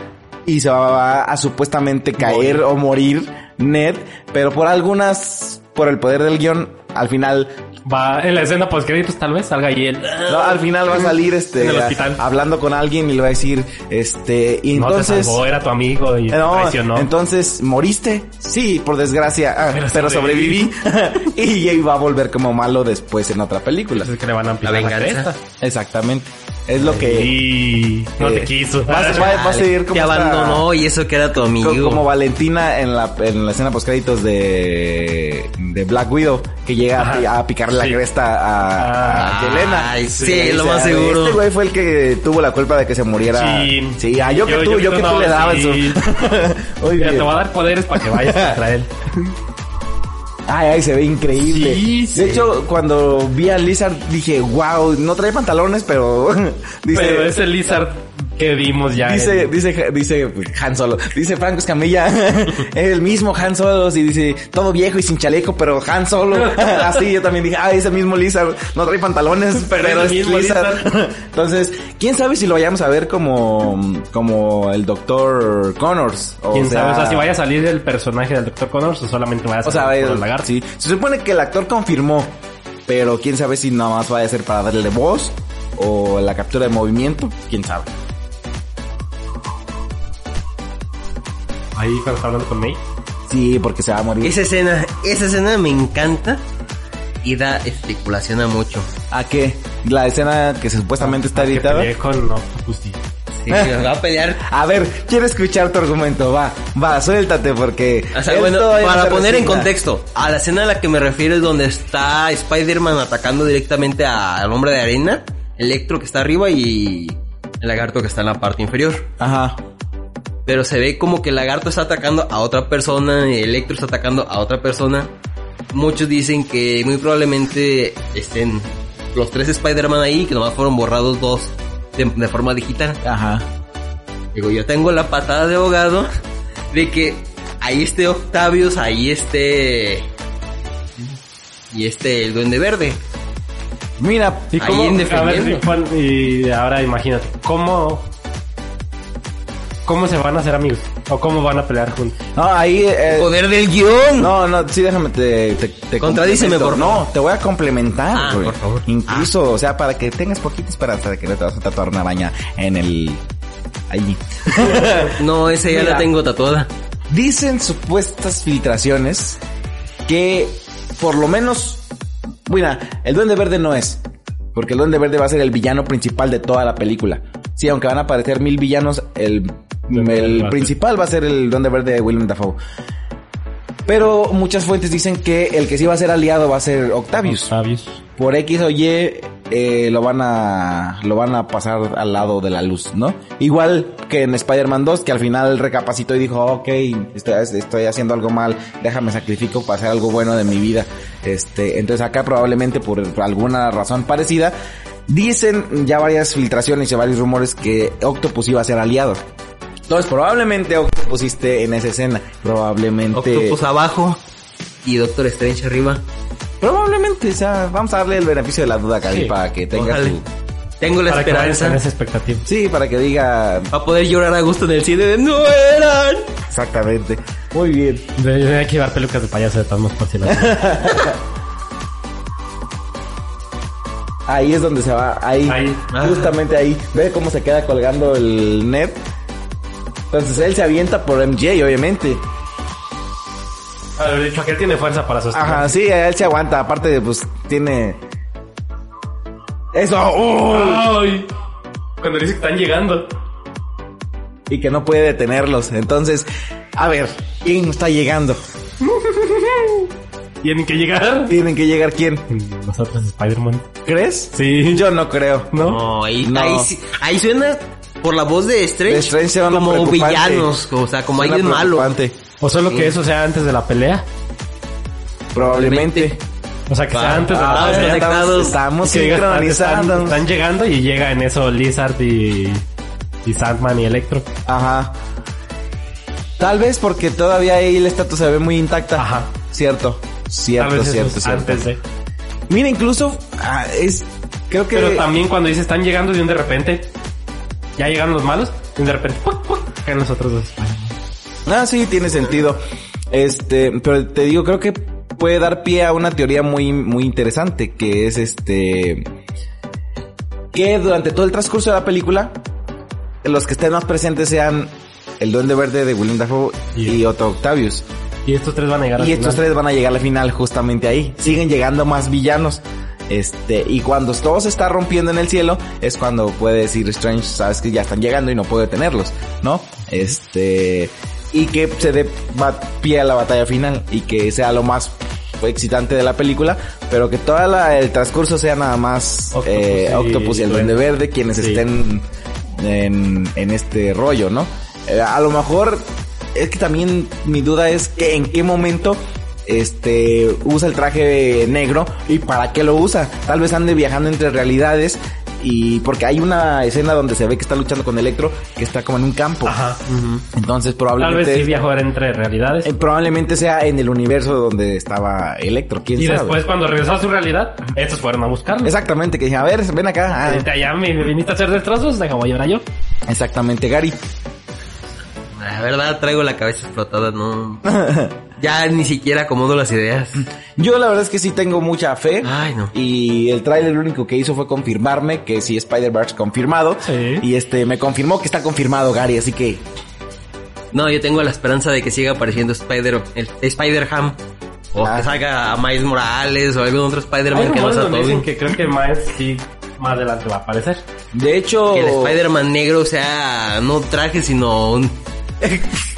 y se va a, supuestamente caer o morir Ned, pero por algunas, por el poder del guion, al final, Va en la escena post créditos tal vez salga ahí él. no, al final va a salir este (laughs) En el hospital. a- hablando con alguien y le va a decir, este, y no entonces te salvó, era tu amigo y te no, traicionó. entonces, ¿moriste? Sí, por desgracia, ah, pero, Pero sobreviví. (laughs) y Jay va a volver como malo después en otra película. Entonces que le van a ampliar La venganza. Exactamente. Es lo que... Y no eh, te quiso. Va, a- va- va a seguir como Te esta- abandonó y eso que era tu amigo. Co- Como Valentina en la, en la escena post créditos de, de Black Widow, que llega a, a picarle la Sí. cresta a, a Ah, Yelena. ay, sí, le lo dice, más "A ver, seguro". Este güey fue el que tuvo la culpa de que se muriera. Sí. Sí, ah, yo que Yo- tú, yo yo, que que tú tú no, le dabas sí. su... (laughs) Muy bien. te va a dar poderes para que vayas contra él. (laughs) Ay, ay, se ve increíble. Sí, sí. De hecho, cuando vi a Lizard dije, wow, no trae pantalones, pero (laughs) dice, Pero es el Lizard que vimos ya. Dice, en- dice, dice Han Solo, dice Franco Escamilla, (laughs) es el mismo Han Solo, y dice, todo viejo y sin chaleco, pero Han Solo, (laughs) así yo también dije, ah, es el mismo Lizard, no trae pantalones, (laughs) Pero pero, es mismo Lizard. Entonces, quién sabe si lo vayamos a ver como, como el Doctor Connors, o ¿Quién sea, sabe? O sea, si vaya a salir el personaje del Dr. Connors o solamente vaya a o salir sea, por el- el lagarto. sí, se supone que el actor confirmó, pero quién sabe si nada más vaya a ser para darle voz, o la captura de movimiento, quién sabe. Ahí cuando está hablando con May. Sí, porque se va a morir. Esa escena, esa escena me encanta. y da especulación a mucho. ¿A qué? La escena que supuestamente está Que editada. con no, pues sí. Sí, va a pelear. (laughs) A ver, quiero escuchar tu argumento. Va, va, suéltate porque. O sea, bueno, para poner en resigna. contexto, a la escena a la que me refiero es donde está Spider-Man atacando directamente a- al hombre de arena, Electro que está arriba y el lagarto que está en la parte inferior. Ajá. Pero se ve como que el lagarto está atacando a otra persona Electro está atacando a otra persona. Muchos dicen que muy probablemente estén los tres Spider-Man ahí, que nomás fueron borrados dos de, de forma digital. Ajá. Digo, yo tengo la patada de abogado de que ahí esté Octavius, ahí esté... Y este, el Duende Verde. Mira, ¿Y Ahí cómo, a ver. Juan, y ahora imagínate, ¿cómo, ¿cómo se van a hacer amigos? ¿O cómo van a pelear juntos? no, ahí. eh, Poder del guion. No, no, sí, déjame te, te, te Contradíceme, por No, te voy a complementar, Ah, güey. por favor. Incluso, o sea, para que tengas poquita esperanza de que no te vas a tatuar una araña en el... Allí. (laughs) No, esa ya Mira. la tengo tatuada. Dicen supuestas filtraciones que por lo menos... Bueno, el Duende Verde no es. Porque el Duende Verde va a ser el villano principal de toda la película. Sí, aunque van a aparecer mil villanos, el, el principal va a ser el Duende Verde de Willem Dafoe. Pero muchas fuentes dicen que el que sí va a ser aliado va a ser Octavius. Octavius. Por X o Y eh, lo van a lo van a pasar al lado de la luz, ¿no? Igual que en Spider-Man 2, que al final recapacitó y dijo, ok, estoy, estoy haciendo algo mal, déjame sacrifico para hacer algo bueno de mi vida. Este, entonces acá probablemente por alguna razón parecida, dicen ya varias filtraciones y varios rumores que Octopus iba a ser aliado. Entonces probablemente Octopus esté en esa escena, probablemente... Octopus abajo y Doctor Strange arriba. Probablemente, o sea, vamos a darle el beneficio de la duda, Gaby, Sí, para que tenga Ojalá. su... Tengo la Para que esperanza. con esa expectativa. Sí, para que diga Para poder llorar a gusto en el cine de no eran. exactamente. Muy bien. De- de- Hay que llevar pelucas de payaso de todas por si. (laughs) Ahí es donde se va, ahí, Ahí. justamente ahí. Ve cómo se queda colgando el net. Entonces él se avienta por MJ, obviamente. A ver, de hecho, aquel tiene fuerza para sostener. Ajá, sí, él se aguanta. Aparte, de, pues tiene. Eso. ¡Ay! Cuando dice que están llegando. y que no puede detenerlos. Entonces, a ver, ¿quién está llegando? (laughs) Tienen que llegar. ¿Tienen que llegar quién? Nosotros, Spider-Man. ¿Crees? Sí. Yo no creo. ¿No? No, ahí, No. ahí, sí- ahí suena por la voz de Strange, De Strange se como villanos, o sea, como alguien malo. O solo que eso sea antes de la pelea. Probablemente. O sea, que sea Va, antes de la pelea. conectados. Estamos sincronizados. Están, están llegando y llega en eso Lizard y, y Sandman y Electro. Ajá. Tal vez porque todavía ahí el estatus se ve muy intacta. Ajá. Cierto. Tal Cierto, vez cierto, es cierto. antes de. Mira, incluso ah, es creo que Pero también cuando dice están llegando y un de repente ya llegan los malos y de repente ¡puc, puc! caen los otros dos. Ah, sí, tiene sentido. Este, pero te digo, creo que puede dar pie a una teoría muy, muy interesante, que es este, que durante todo el transcurso de la película, los que estén más presentes sean el Duende Verde de William Dafoe y, Y- Otto Octavius. Y estos tres van a llegar al Y estos final. tres van a llegar a la final justamente ahí. Siguen llegando más villanos. Este, y cuando todo se está rompiendo en el cielo, es cuando puede decir Strange, sabes que ya están llegando y no puedo detenerlos, ¿no? Este, y que se dé pie a la batalla final y que sea lo más excitante de la película, pero que todo el transcurso sea nada más Octopus eh, y Octopus y el Duende Duende. Verde quienes Sí. estén en, en este rollo, ¿no? Eh, a lo mejor es que también mi duda es que en qué momento este usa el traje negro y para qué lo usa. Tal vez ande viajando entre realidades y porque hay una escena donde se ve que está luchando con Electro que está como en un campo. Ajá. Entonces Tal probablemente vez sí viajó entre realidades. eh, probablemente sea en el universo donde estaba Electro, quién y sabe. después cuando regresó a su realidad, estos fueron a buscarlo. Exactamente, que dije, a ver, ven acá. Ah, Vente allá, me viniste a hacer destrozos, deja voy ahora yo. exactamente, Gary. La verdad, traigo la cabeza explotada, no. (laughs) ya ni siquiera acomodo las ideas. Yo la verdad es que sí tengo mucha fe. Ay, no. Y el tráiler lo único que hizo fue confirmarme que sí Spider-Verse confirmado. Sí. Y este me confirmó que está confirmado Gary, así que No, yo tengo la esperanza de que siga apareciendo Spider, el Spider-Ham. O Ah. que salga a Miles Morales o algún otro Spider-Man que no sea dicen que creo que Miles sí más adelante va a aparecer. De hecho, Que el Spider-Man negro sea no traje, sino un... (laughs)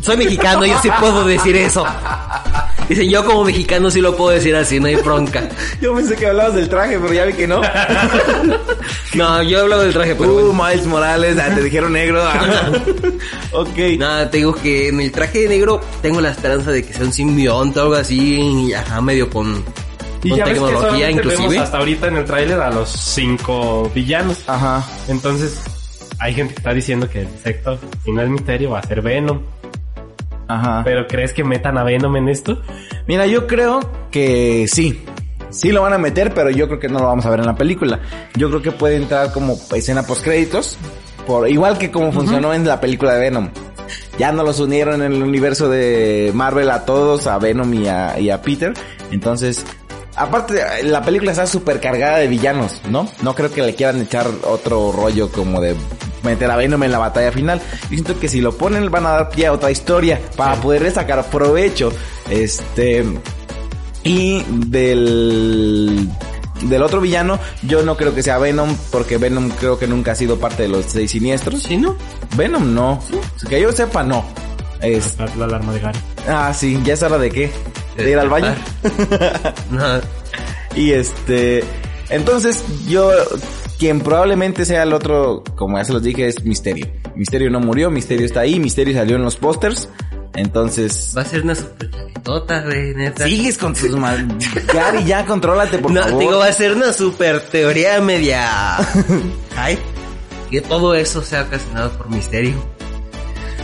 Soy mexicano, yo sí puedo decir eso. Dicen, yo como mexicano sí lo puedo decir así, no hay bronca. yo pensé que hablabas del traje, pero ya vi que no. (laughs) No, yo hablo del traje, pero uh, bueno. Miles Morales, ah, te dijeron negro. ah. (laughs) ok. Nada, te digo que en el traje negro tengo la esperanza de que sea un simbionte o algo así, y ajá, medio con, Y con ya ves que tecnología solamente vemos inclusive. hasta ahorita en el tráiler a los cinco villanos. Ajá. Entonces, hay gente que está diciendo que el insecto final misterio va a ser Venom. Ajá. ¿Pero crees que metan a Venom en esto? Mira, yo creo que sí. Sí lo van a meter, pero yo creo que no lo vamos a ver en la película. Yo creo que puede entrar como escena post créditos, por igual que como funcionó en la película de Venom. Ya no los unieron en el universo de Marvel a todos, a Venom y a, y a Peter. Entonces, aparte, la película está súper cargada de villanos, ¿no? No creo que le quieran echar otro rollo como de meter a Venom en la batalla final. Yo siento que si lo ponen van a dar pie a otra historia para poderle sacar provecho. Este... Y del del otro villano, yo no creo que sea Venom, porque Venom creo que nunca ha sido parte de los seis siniestros. ¿Sí, no? Venom no. Que yo sepa, no. Es, La, la alarma de Gary. ah, sí, ya es hora de qué? De ir al baño. (laughs) No, Y este, entonces yo, quien probablemente sea el otro, como ya se los dije, es Misterio. Misterio no murió, Misterio está ahí, Misterio salió en los pósters. Entonces, va a ser una super chaquetota, güey, neta. sigues con tus mal... Gary, ya contrólate, por (laughs) no, favor. digo, va a ser una super teoría media... (laughs) Ay, que todo eso sea ocasionado por misterio.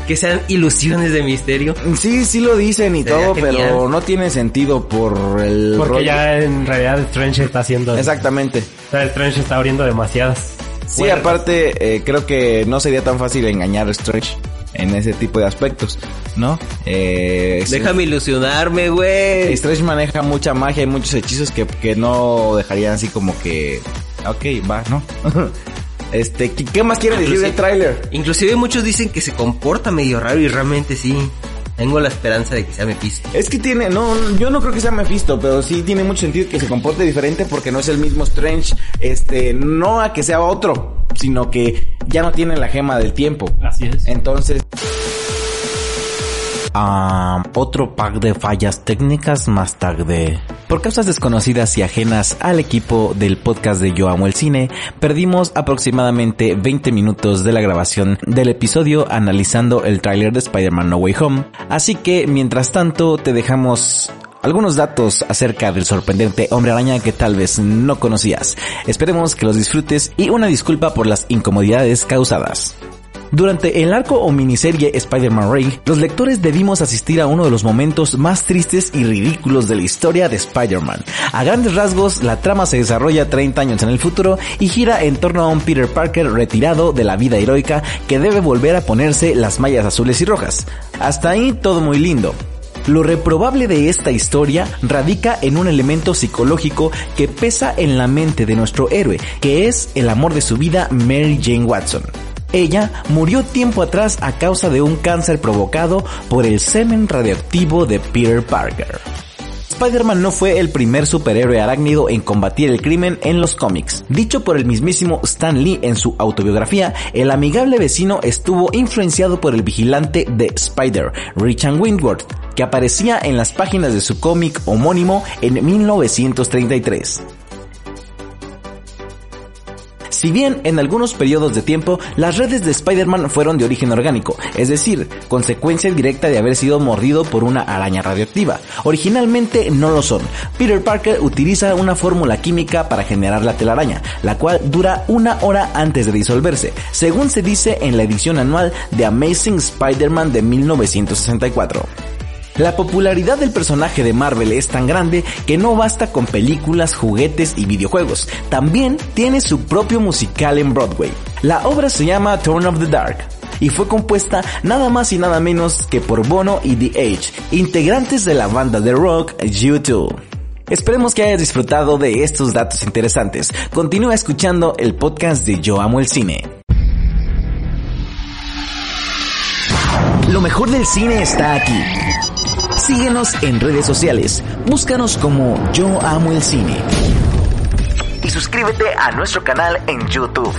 Que sean ilusiones de misterio. Sí, sí lo dicen y Sería todo, genial. pero no tiene sentido por el Porque rollo. ya en realidad Strange está haciendo... Exactamente. O sea, Strange está abriendo demasiadas. Sí, puertas. aparte, eh, creo que no sería tan fácil engañar a Strange en ese tipo de aspectos, ¿no? Eh, sí. Déjame ilusionarme, güey. Strange maneja mucha magia y muchos hechizos que, que no dejarían así como que... Ok, va, ¿no? (laughs) este, ¿qué, qué más quiere decir del tráiler? Inclusive muchos dicen que se comporta medio raro y realmente sí. Tengo la esperanza de que sea Mephisto. Es que tiene, no, yo no creo que sea Mephisto, pero sí tiene mucho sentido que se comporte diferente porque no es el mismo Strange, este, no a que sea otro, sino que ya no tiene la gema del tiempo. Así es. Entonces... Ah, otro pack de fallas técnicas más tarde. Por causas desconocidas y ajenas al equipo del podcast de Yo Amo el Cine, perdimos aproximadamente 20 minutos de la grabación del episodio analizando el tráiler de Spider-Man No Way Home. Así que, mientras tanto, te dejamos algunos datos acerca del sorprendente hombre araña que tal vez no conocías. Esperemos que los disfrutes y una disculpa por las incomodidades causadas. Durante el arco o miniserie Spider-Man Ray, los lectores debimos asistir a uno de los momentos más tristes y ridículos de la historia de Spider-Man. A grandes rasgos, la trama se desarrolla 30 años en el futuro y gira en torno a un Peter Parker retirado de la vida heroica que debe volver a ponerse las mallas azules y rojas. Hasta ahí todo muy lindo. Lo reprobable de esta historia radica en un elemento psicológico que pesa en la mente de nuestro héroe, que es el amor de su vida Mary Jane Watson. Ella murió tiempo atrás a causa de un cáncer provocado por el semen radioactivo de Peter Parker. Spider-Man no fue el primer superhéroe arácnido en combatir el crimen en los cómics. Dicho por el mismísimo Stan Lee en su autobiografía, el amigable vecino estuvo influenciado por el vigilante de Spider, Richard Windworth, que aparecía en las páginas de su cómic homónimo en 1933. Si bien en algunos periodos de tiempo las redes de Spider-Man fueron de origen orgánico, es decir, consecuencia directa de haber sido mordido por una araña radioactiva, originalmente no lo son. Peter Parker utiliza una fórmula química para generar la telaraña, la cual dura una hora antes de disolverse, según se dice en la edición anual de Amazing Spider-Man de 1964. La popularidad del personaje de Marvel es tan grande que no basta con películas, juguetes y videojuegos. También tiene su propio musical en Broadway. La obra se llama Turn of the Dark y fue compuesta nada más y nada menos que por Bono y The Age, integrantes de la banda de rock U2. Esperemos que hayas disfrutado de estos datos interesantes. Continúa escuchando el podcast de Yo Amo el Cine. Lo mejor del cine está aquí. Síguenos en redes sociales. Búscanos como Yo Amo el Cine. Y suscríbete a nuestro canal en YouTube.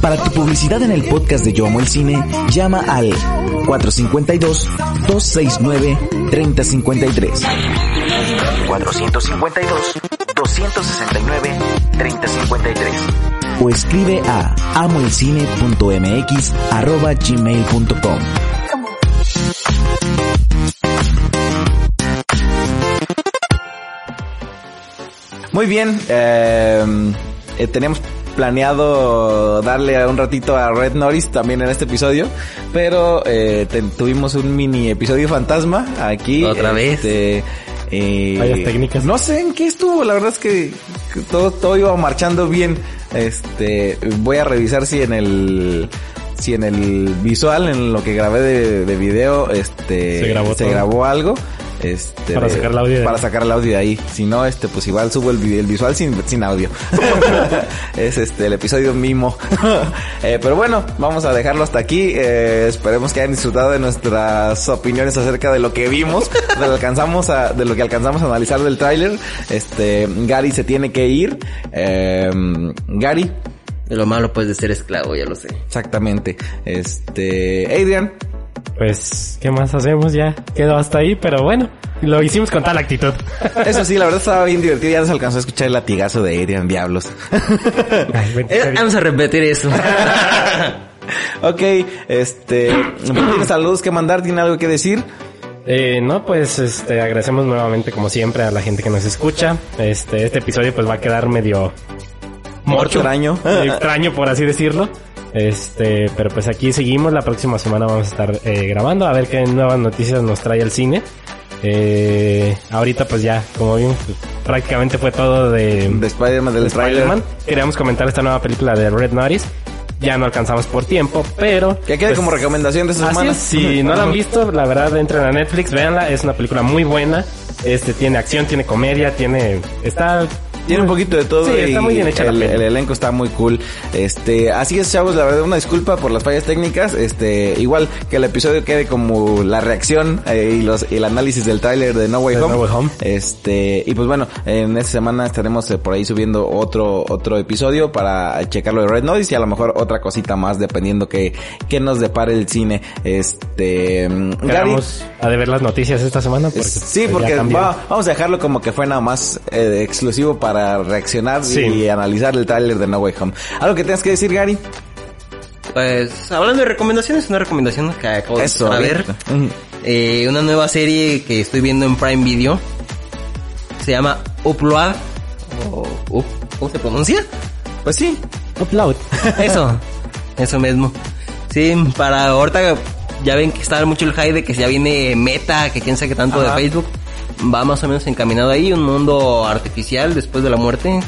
Para tu publicidad en el podcast de Yo Amo el Cine, llama al 452-269-3053. 452-269-3053. O escribe a amoelcine.mx arroba gmail.com. Muy bien, eh, eh, tenemos planeado darle un ratito a Red Norris también en este episodio, pero eh, te- tuvimos un mini episodio fantasma aquí. Otra vez. Eh, Fallas técnicas. No sé en qué estuvo, la verdad es que todo, todo iba marchando bien. Este, voy a revisar si en el si en el visual, en lo que grabé de, de video, este, Se grabó algo. Este, Para sacar el audio de Para ahí. sacar el audio de ahí. Si no, este, pues igual subo el, el visual sin, sin audio. (laughs) es este, el episodio mimo. (laughs) Eh, pero bueno, vamos a dejarlo hasta aquí. Eh, esperemos que hayan disfrutado de nuestras opiniones acerca de lo que vimos, (laughs) de lo que alcanzamos a, de lo que alcanzamos a analizar del tráiler. Este, Gary se tiene que ir. Eh, Gary, De lo malo pues de ser esclavo, ya lo sé. exactamente. Este, Adrian. Pues, ¿qué más hacemos? Ya quedó hasta ahí, pero bueno, lo hicimos con tal actitud. (laughs) Eso sí, la verdad estaba bien divertido. Ya nos alcanzó a escuchar el latigazo de Adrian, diablos. (laughs) Ay, Eh, vamos a repetir eso. (laughs) ok, este, ¿tiene saludos que mandar? ¿Tiene algo que decir? Eh, no, pues este, agradecemos nuevamente como siempre a la gente que nos escucha. Este, este episodio pues va a quedar medio morcho, Extraño. extraño por así decirlo. Este, pero pues aquí seguimos. La próxima semana vamos a estar eh, grabando a ver qué nuevas noticias nos trae el cine. Eh, ahorita pues ya, como vimos, pues, prácticamente fue todo de, De Spider-Man, del de. Spider-Man. Queríamos comentar esta nueva película de Red Notice. Ya no alcanzamos por tiempo, pero... Que quede pues, como recomendación de esta semana. es, si no la han visto, la verdad entren a Netflix, véanla, es una película muy buena. Este tiene acción, tiene comedia, tiene está Tiene un poquito de todo. Sí, está y muy bien hecha la el, elenco está muy cool. Este, así es, chavos, la verdad, una disculpa por las fallas técnicas. Este, igual que el episodio quede como la reacción eh, y los, y el análisis del tráiler de No Way Home. No Way Home. Este, y pues bueno, en esta semana estaremos eh, por ahí subiendo otro, otro episodio para checarlo de Red Notice y a lo mejor otra cosita más dependiendo que, que nos depare el cine. Este, mm, Gary, Quedamos a de ver las noticias esta semana. Porque, Sí, porque va- vamos a dejarlo como que fue nada más eh, exclusivo para reaccionar Sí. y analizar el tráiler de No Way Home. ¿Algo que tengas que decir, Gary? Pues hablando de recomendaciones, una recomendación que acabo de Eso, a ver. Eh, una nueva serie que estoy viendo en Prime Video. Se llama Upload. O, Up- ¿Cómo se pronuncia? Pues sí. Upload. (laughs) Eso, eso mismo. Sí, para ahorita ya ven que está mucho el hype de que ya viene Meta, que quién sabe qué tanto Ajá. de Facebook. Va más o menos encaminado ahí, un mundo artificial después de la muerte.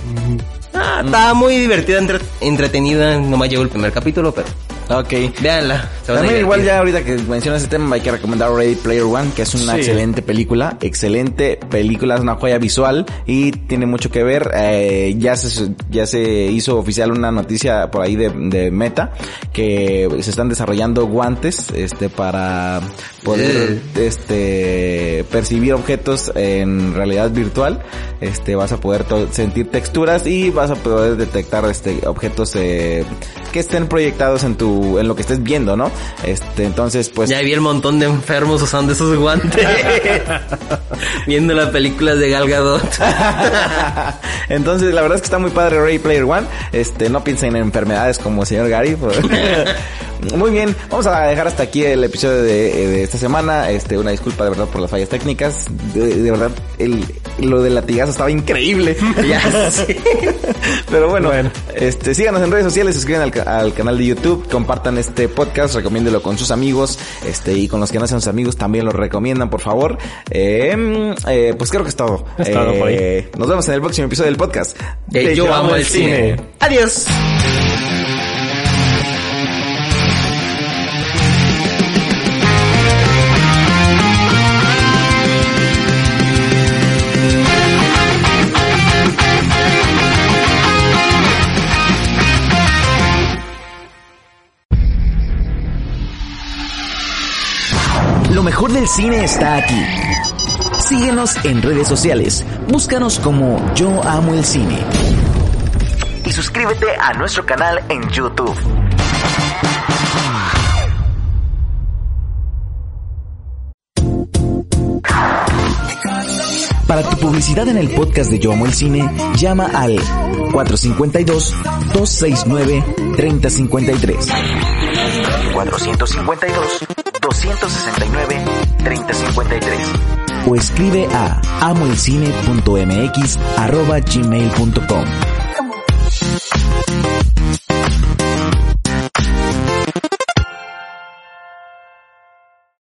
Ah, está muy divertida, entre- entretenida. Nomás llegó el primer capítulo, pero Ok. véanla. También igual ya ahorita que mencionas ese tema hay que recomendar Ready Player One, que es una Sí. excelente película, excelente película, es una joya visual y tiene mucho que ver. eh, ya se ya se hizo oficial una noticia por ahí de, de Meta que se están desarrollando guantes, este, para poder, este, percibir objetos en realidad virtual. Este, vas a poder sentir texturas y vas a poder detectar, este, objetos eh, que estén proyectados en tu en lo que estés viendo, ¿no? Este, entonces, pues Ya vi el montón de enfermos usando esos guantes. (laughs) Viendo las películas de Gal Gadot. (laughs) entonces la verdad es que está muy padre Ray Player One. Este, no piensen en enfermedades como el señor Gary. pues. (laughs) muy bien, vamos a dejar hasta aquí el episodio de, de esta semana. Este, una disculpa de verdad por las fallas técnicas. De, de verdad, el, lo del latigazo estaba increíble. (laughs) ya sé. Pero bueno, Bueno. este, síganos en redes sociales, suscriban al, ca- al canal de YouTube, compartan este podcast, recomiéndelo con sus amigos, este, y con los que no sean sus amigos también lo recomiendan, por favor. Eh, eh, pues creo que es todo. Es todo por ahí. Eh, Nos vemos en el próximo episodio del podcast. De Yo amo el cine. Adiós. Del cine está aquí. Síguenos en redes sociales. Búscanos como Yo Amo el Cine. Y suscríbete a nuestro canal en YouTube. Para tu publicidad en el podcast de Yo Amo el Cine, llama al 452-269-3053. 452-269-3053. O escribe a amoelcine.mx arroba gmail.com.